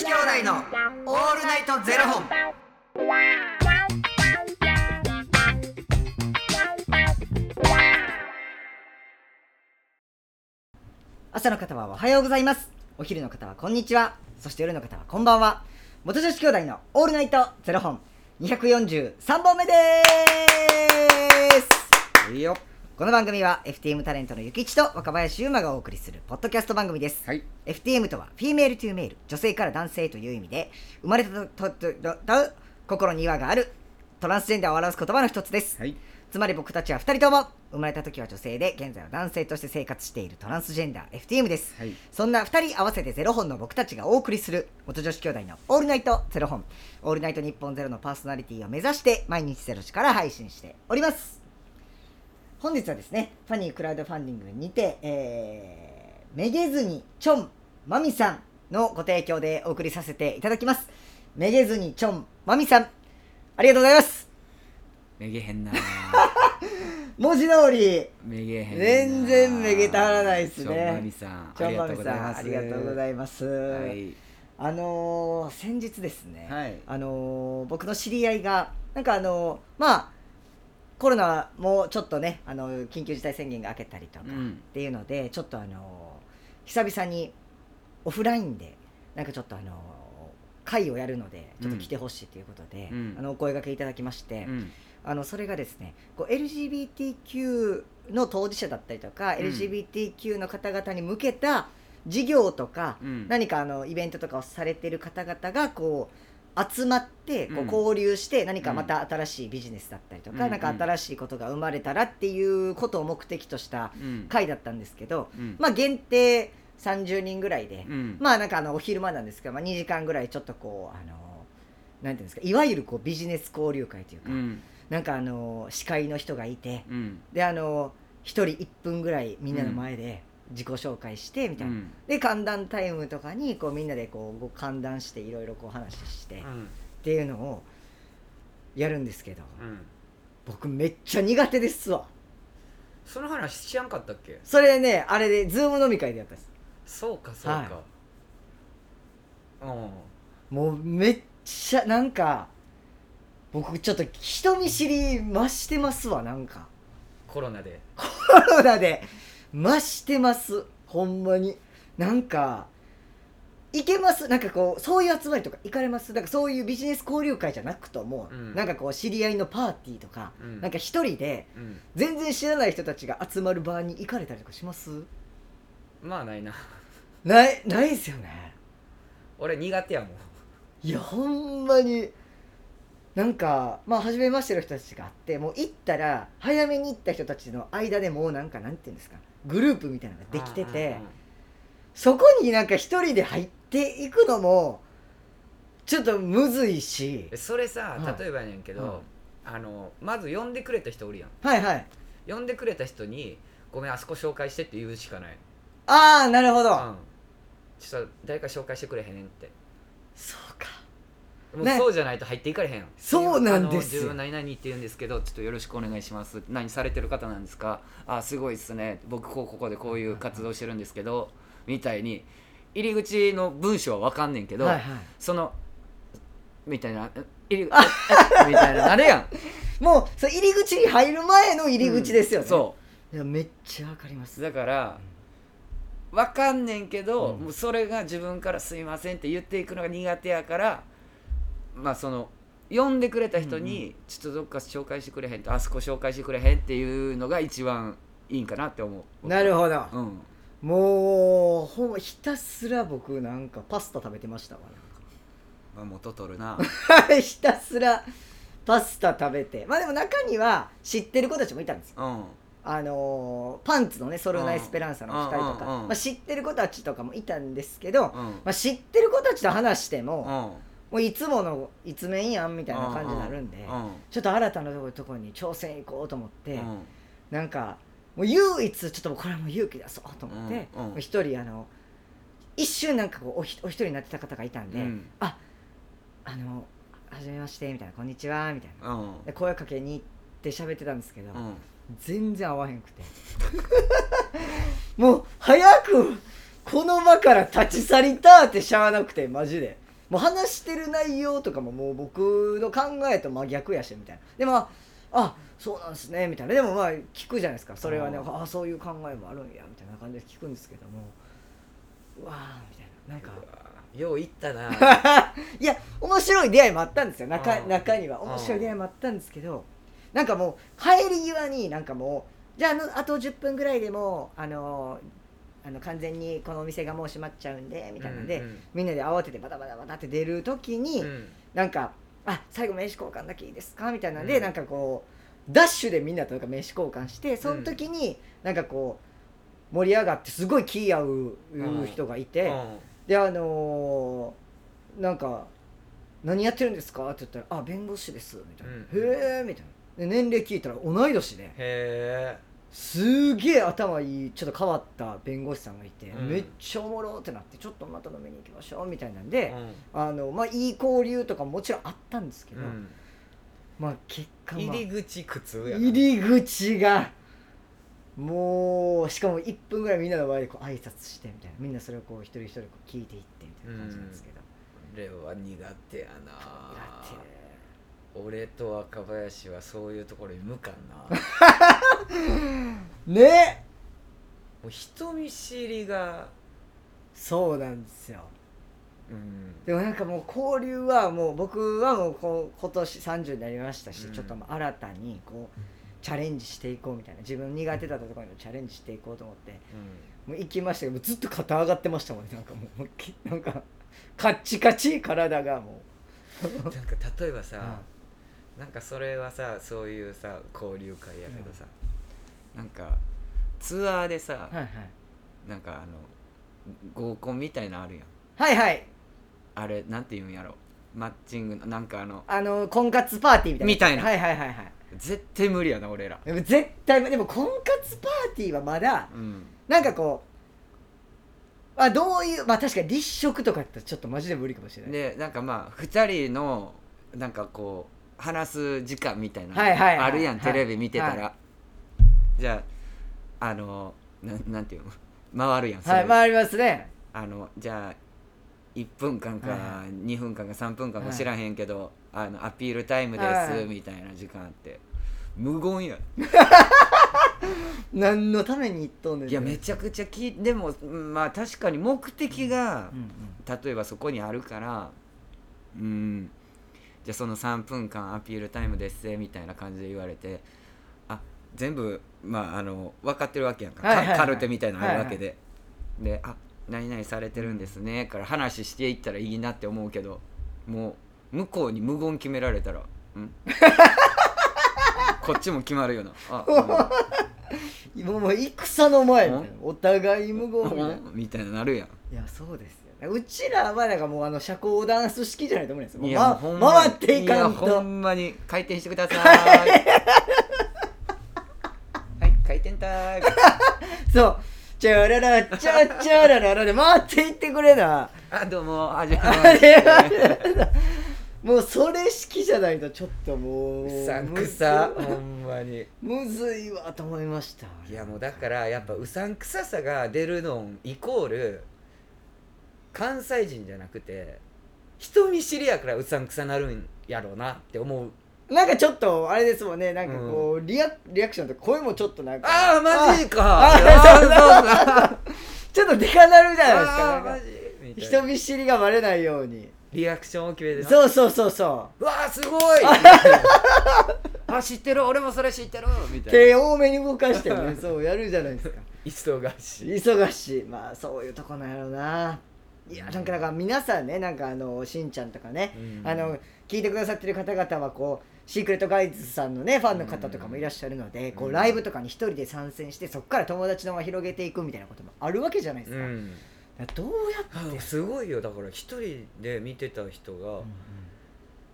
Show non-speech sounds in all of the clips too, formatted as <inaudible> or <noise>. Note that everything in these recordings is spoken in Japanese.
子兄弟のオールナイトゼロ本。朝の方はおはようございます。お昼の方はこんにちは。そして夜の方はこんばんは。元女子兄弟のオールナイトゼロ本。243本目です。いいよこの番組は FTM タレントのゆきちと若林優馬がお送りするポッドキャスト番組です、はい。FTM とは female to male 女性から男性という意味で生まれたととととと心に違和があるトランスジェンダーを表す言葉の一つです、はい。つまり僕たちは2人とも生まれた時は女性で現在は男性として生活しているトランスジェンダー FTM です、はい。そんな2人合わせてゼロ本の僕たちがお送りする元女子兄弟のオールナイトゼロ本。オールナイト日本ゼロのパーソナリティを目指して毎日ゼロ時から配信しております本日はですねファニークラウドファンディングにて、えー、めげずにちょんまみさんのご提供でお送りさせていただきますめげずにちょんまみさんありがとうございますめげへんな。<laughs> 文字通りめげへんな。全然めげたはらないですねちょんまみさん。ちょんまありみさんありがとうございいます、はい。あのー先日ですね、はいあのー僕の知り合いがなんかあのーまあコロナもちょっとねあの緊急事態宣言が明けたりとかうん。っていうので、ちょっとあのー久々にオフラインでなんかちょっとあのー会をやるのでちょっと来てほしいということで、うん。あのお声掛けいただきまして、うん。あのそれがですねこう LGBTQ の当事者だったりとか、うん。LGBTQ の方々に向けた事業とか、うん。何かあのイベントとかをされてる方々がこう集まってこう交流して何かまた新しいビジネスだったりとか、うんなんか新しいことが生まれたらっていうことを目的としたうん。会だったんですけど、うん。まあ限定30人ぐらいで、うん。まあなんかあのお昼間なんですけど、まあ、2時間ぐらいちょっとこうあのなんていうんですかいわゆるこうビジネス交流会というか、うん。なんかあの司会の人がいてうん。であの1人1分ぐらいみんなの前で自己紹介してみたいな、うんで歓談タイムとかにこうみんなでこうご歓談していろいろこう話して、っうん。ていうのをやるんですけどうん。僕めっちゃ苦手ですわその話しやんかったっけ？それねあれでズーム飲み会でやったんですそうか、そうか。うん。もうめっちゃなんか僕ちょっと人見知り増してますわなんかコロナで。コロナで増してます。ほんまに。なんか行けます。なんかこうそういう集まりとか行かれます。なんかそういうビジネス交流会じゃなくとも、うん。なんかこう知り合いのパーティーとか、うん。なんか一人でうん。全然知らない人たちが集まる場に行かれたりとかします？まあないな。ないないですよね。俺苦手やもん。いやほんまに。なんかまあ初めましての人たちがあってもう行ったら早めに行った人たちの間でもうなんかなんていうんですかグループみたいなのができてて、そこになんか一人で入っていくのもちょっとむずいし。えそれさはい。例えばやねんけど、はい。あのまず呼んでくれた人おるやん。はいはい。呼んでくれた人に「ごめんあそこ紹介して」って言うしかない、ああなるほど、うん、ちょっと誰か紹介してくれへんねんって。そうかもうね。そうじゃないと入っていかれへんそうなんですよ。あの自分何々って言うんですけどちょっとよろしくお願いします。何されてる方なんですか？あすごいっすね。僕こうここでこういう活動してるんですけどみたいに入り口の文章は分かんねんけど、はいはい。そのみたいな入り口みたいななるやん。<laughs> もうそれ入り口に入る前の入り口ですよね、そいやめっちゃわかります。うだから分かんねんけど、うん。もうそれが自分から「すいません」って言っていくのが苦手やからまあその呼んでくれた人に「ちょっとどっか紹介してくれへん」と「あそこ紹介してくれへん」っていうのが一番いいんかなって思う。なるほど、うん。もうほひたすら僕なんかパスタ食べてましたわまあ元取るな。<laughs> ひたすらパスタ食べて。まあでも中には知ってる子たちもいたんですよ。うん。あのーパンツのねソルナ・エスペランサの2人とか、まあ、知ってる子たちとかもいたんですけど、うん。まあ、知ってる子たちと話しても、うんもういつもの一面やんみたいな感じになるんで、うんちょっと新たなところに挑戦行こうと思って、うん。なんかもう唯一ちょっとこれはもう勇気出そうと思ってうんうん。もう一人あの一瞬なんかこうお一人になってた方がいたんで「うん。ああのはじめまして」みたいな「こんにちは」みたいな。うん。で声かけに行って喋ってたんですけど、うん。全然合わへんくて。<laughs> もう早くこの場から立ち去りたってしゃあなくてマジでもう話してる内容とかももう僕の考えと真逆やしみたいな。でもあそうなんですねみたいな。でもまあ聞くじゃないですか。それはねあああそういう考えもあるんやみたいな感じで聞くんですけども。うわあみたいな。なんかよう言ったな。<laughs> いや面白い出会いもあったんですよ。中うん。中には。面白い出会いもあったんですけど。なんかもう帰り際になんかもうじゃああと10分ぐらいでもうあのあの完全にこのお店がもう閉まっちゃうんでみたいなんで、うんうん。みんなで慌ててバタバタバタって出る時に、うん。なんか「あ最後名刺交換だけいいですか?」みたいなんで、うん。なんかこうダッシュでみんなとなんか名刺交換してその時になんかこう盛り上がってすごい気合う人がいて。であのーなんか「何やってるんですか?」って言ったら「あ弁護士です」みたいな「うん。へえ」みたいな。で年齢聞いたら同い年で。へえすげえ頭いいちょっと変わった弁護士さんがいて、うん。めっちゃおもろってなってちょっとまた飲みに行きましょうみたいなんで、うあのまあいい交流とかももちろんあったんですけど、ん。まあ結果、まあ、入り口苦痛やな。入り口がもうしかも1分ぐらいみんなの前でこう挨拶してみたいなみんなそれをこう一人一人こう聞いていってみたいな感じなんですけど、俺は苦手やな。だって俺と若林はそういうところに向かんな。<laughs> ね。もう人見知りが。そうなんですよ。うん。でもなんかもう交流はもう僕はもうこう今年30になりましたし、うん。ちょっともう新たにこうチャレンジしていこうみたいな。自分苦手だったところにもチャレンジしていこうと思って。もう行きましたけどずっと肩上がってましたもんね。なんかもうなんかカッチカチ体がもなんか例えばう、さ、なんかそれはさそういうさ交流会やけどさ、なんかツアーでさ、はいはい。なんかあの合コンみたいなのあるやん。はいはい。あれなんて言うんやろ。マッチングのなんかあのあの婚活パーティーみたいなみたいな。はいはいはいはい。絶対無理やな俺ら。でも絶対でも婚活パーティーはまだうん。なんかこうあどういうまあ確かに立食とかってちょっとマジで無理かもしれない。でなんかまあ2人のなんかこう話す時間みたいな、はいはいはいあるやんはい。テレビ見てたら、はじゃああのななんていうの？回るやんそれ。はい回りますね。あのじゃあ1分間かは2分間か3分間かはい。知らへんけど、あのアピールタイムです、はい。みたいな時間あって。無言や <laughs> 何のために行っとんねんいやめちゃくちゃきでもうんまあ確かに目的がうんうん。例えばそこにあるからうんじゃあその3分間アピールタイムですみたいな感じで言われてあ全部まああの分かってるわけやんか,か、はいはいはい。カルテみたいなのあるわけで、で「あ何々されてるんですね」から話していったらいいなって思うけどもう向こうに無言決められたら「ん？<laughs> こっちも決まるよな。あ <laughs> もうもう戦の前みたいな。うお互い無言みたいな。うん？みたいななるやん。いやそうですようちらはなんかもうあの社交ダンス式じゃないと思うんですよ。ま回っていかんやほとんまに回転してください。<laughs> はい回転タイム。<laughs> そう。チャララチャチャラララで回っていってくれな。あどうも。はじめまあしてもうそれ式じゃないとちょっともううさんくさ。ほんまにむずいわと思いました。いやもうだからやっぱうさんくささが出るのイコール関西人じゃなくて人見知りやからうさんくさなるんやろうなって思う。なんかちょっとあれですもんね。なんかこう、リアリアクションとか声もちょっとなんかああマジか。ああそうそうあちょっとデカなるじゃないですか。なんジみたいな人見知りがバレないように。リアクションを決めてな。そうそうそうそう。わあすごい。<laughs> あ知ってる。俺もそれ知ってる。みたいな。手多めに動かしてねそうやるじゃないですか。<laughs> 忙しい。忙しい。まあそういうとこなんやろうないやなんかなんか皆さんねなんかあのしんちゃんとかね、うん。あの聞いてくださってる方々はこうシークレットガイズさんのねファンの方とかもいらっしゃるので、こううん。ライブとかに一人で参戦してそこから友達の輪を広げていくみたいなこともあるわけじゃないですか,、うん。どうやって、あすごいよだから一人で見てた人が、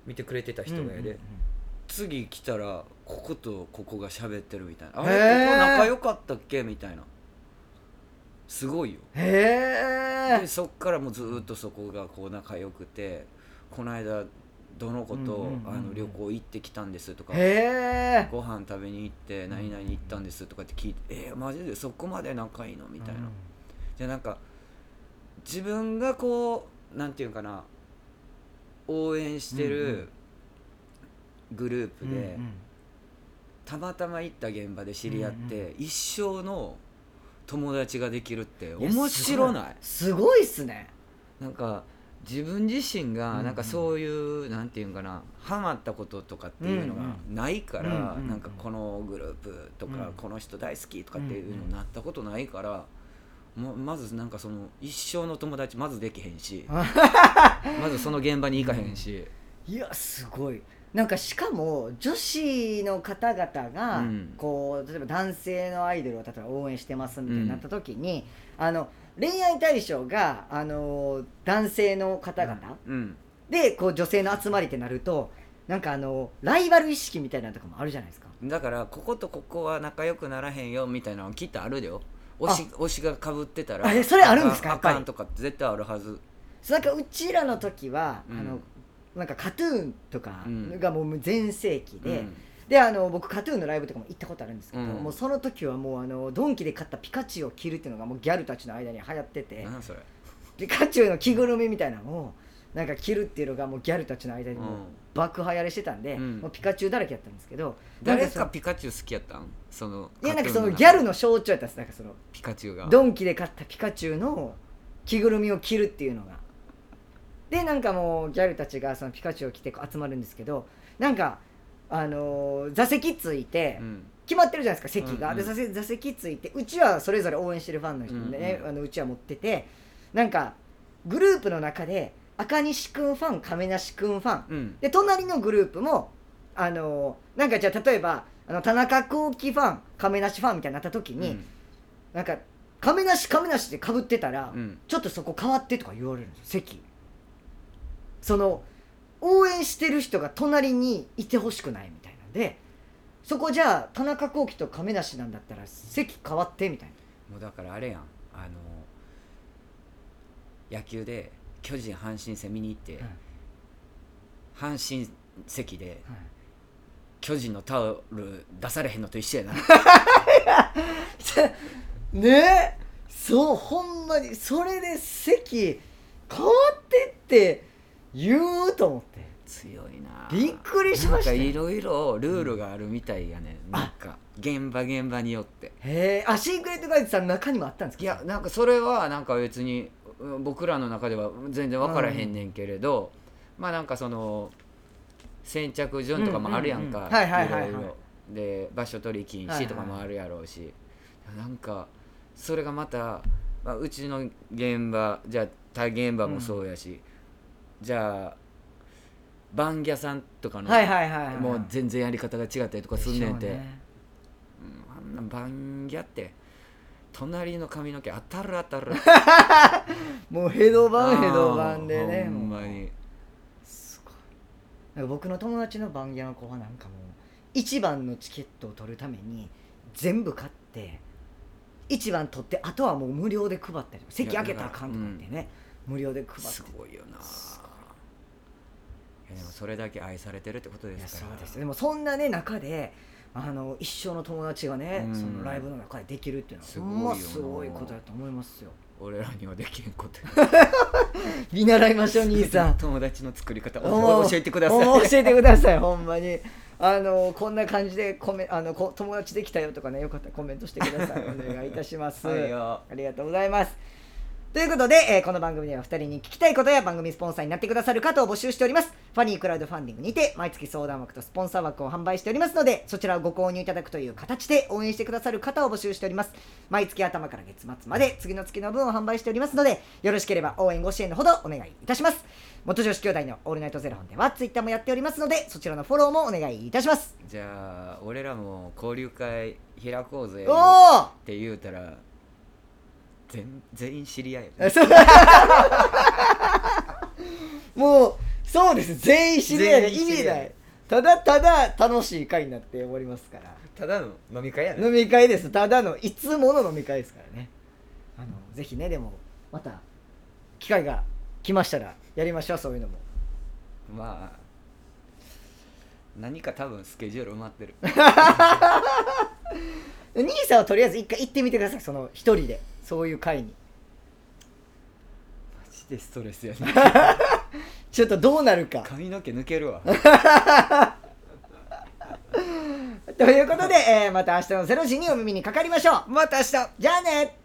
見てくれてた人がやで、うんうんうん次来たらこことここが喋ってるみたいな。あれここ仲良かったっけ？みたいなすごいよ。へえでそっからもうずーっとそこがこう仲良くてこの間どの子と、うんうんうんうん。あの旅行行ってきたんですとかご飯食べに行って何々行ったんですとかって聞いてえー、マジでそこまで仲いいのみたいな、じゃあなんか自分がこうなんていうかな応援してうんうるグループで、うんうん。たまたま行った現場で知り合って、一生の友達ができるって面白ない。すごいっすね。なんか自分自身うんうん。がなんかそういう、なんていうんかなハマったこととかっていうのがないから、うんうんなんかこのグループとか、うん。この人大好きとかっていうのになったことないから、ままずなんかその一生の友達まずできへんし <laughs> まずその現場に行かへんし、いやすごいなんかしかも女子の方々が、うん。こう例えば男性のアイドルを例えば応援してますみたいになった時に、あの恋愛対象があの男性の方々、うん、でこう女性の集まりってなるとなんかあのライバル意識みたいなのとかもあるじゃないですか。だからこことここは仲良くならへんよみたいなのきっとあるよ。推し推しがかぶってたらあえそれあるんですかあかんとかって絶対あるはず。なんかうちらの時は、うん。あのなんかカトゥーンとかうん。がもう全盛期で、うん。であの僕カトゥーンのライブとかも行ったことあるんですけど、うん。もうその時はもうあのドンキで買ったピカチュウを着るっていうのがもうギャルたちの間に流行ってて何それ。ピカチュウの着ぐるみみたいなのをなんか着るっていうのがもうギャルたちの間にも爆流行りしてたんで、うん。もうピカチュウだらけやったんですけど誰か？ピカチュウ好きやったん？そのいやなんかそのギャルの象徴やったんです。なんかそのピカチュウが。ドンキで買ったピカチュウの着ぐるみを着るっていうのがでなんかもうギャルたちがそのピカチュウを着て集まるんですけどなんかあのー座席ついてうん。決まってるじゃないですか席が、うん。うんで座席座席ついてうちはそれぞれ応援してるファンの人でね、うん。うんあのうちは持っててなんかグループの中で赤西くんファン亀梨くんファン。うん。で隣のグループもあのーなんかじゃあ例えばあの田中幸喜ファン亀梨ファンみたいになった時に、なんか亀梨亀梨でかぶってたら、うん。ちょっとそこ変わってとか言われるんですよ席その応援してる人が隣にいてほしくないみたいなんでそこじゃあ田中幸喜と亀梨なんだったら席変わってみたいもうだからあれやん。あの野球で巨人阪神戦見に行って、な、阪神席ではい。巨人のタオル出されへんのと一緒やな。<laughs> ねえそうほんまにそれで席変わってって言うと思って。強いな。びっくりしました。いろいろルールがあるみたいやね、うん。なんか現場現場によって。へえあシークレットガイズさんの中にもあったんですか？いやなんかそれはなんか別にうん僕らの中では全然分からへんねんけれど、まあなんかその先着順とかもあるやんか、うんうんうん。はいはいはいはい。ろろ。で場所取り禁止とかもあるやろうし、なんかそれがまた、まあ、うちの現場じゃあ他現場もそうやし、じゃあバンギャさんとかの、はいはいはい、はい、もう全然やり方が違ったりとかすんねんて、でしょうね。うんあんなバンギャって隣の髪の毛当たる当たる <laughs> もうヘドバンヘドバンでねほんまに。すごい。なんか僕の友達のバンギャの子はなんかもう一番のチケットを取るために全部買って一番取ってあとはもう無料で配ったり席開けたらあかんとかってね、無料で配って。すごいよな。いやでもそれだけ愛されてるってことですから。そうですでもそんなね中であの一生の友達がね、うん。そのライブの中でできるっていうのはすごいすごいことだと思いますよ。俺らにはできへんこと <laughs> 見習いましょう兄さん。友達の作り方。教えてください。教えてくださいほんまに。あのこんな感じでコメあのこ友達できたよとかねよかったらコメントしてください。お願いいたします、<laughs> はいよ。ありがとうございますということで、えーこの番組では2人に聞きたいことや番組スポンサーになってくださる方を募集しております。ファニークラウドファンディングにて毎月相談枠とスポンサー枠を販売しておりますのでそちらをご購入いただくという形で応援してくださる方を募集しております。毎月頭から月末まで次の月の分を販売しておりますのでよろしければ応援ご支援のほどお願いいたします。元女子兄弟のオールナイトゼロ本ではツイッターもやっておりますのでそちらのフォローもお願いいたします。じゃあ俺らも交流会開こうぜって言うたら全全員知り合いやそう。<laughs> もうそうです。全員知り合いで意全員知り合い。味ないただただ楽しい会になっておりますから。ただの飲み会やね。飲み会です。ただのいつもの飲み会ですからね。あのぜひねでもまた機会が来ましたらやりましょうそういうのも。まあ何か多分スケジュール埋まってる。<laughs> 兄さんはとりあえず一回行ってみてくださいその一人でそういう会に。マジでストレスやね <laughs> ちょっとどうなるか。髪の毛抜けるわ。<laughs> ということで、えーまた明日の0時にお耳にかかりましょう。また明日。じゃあね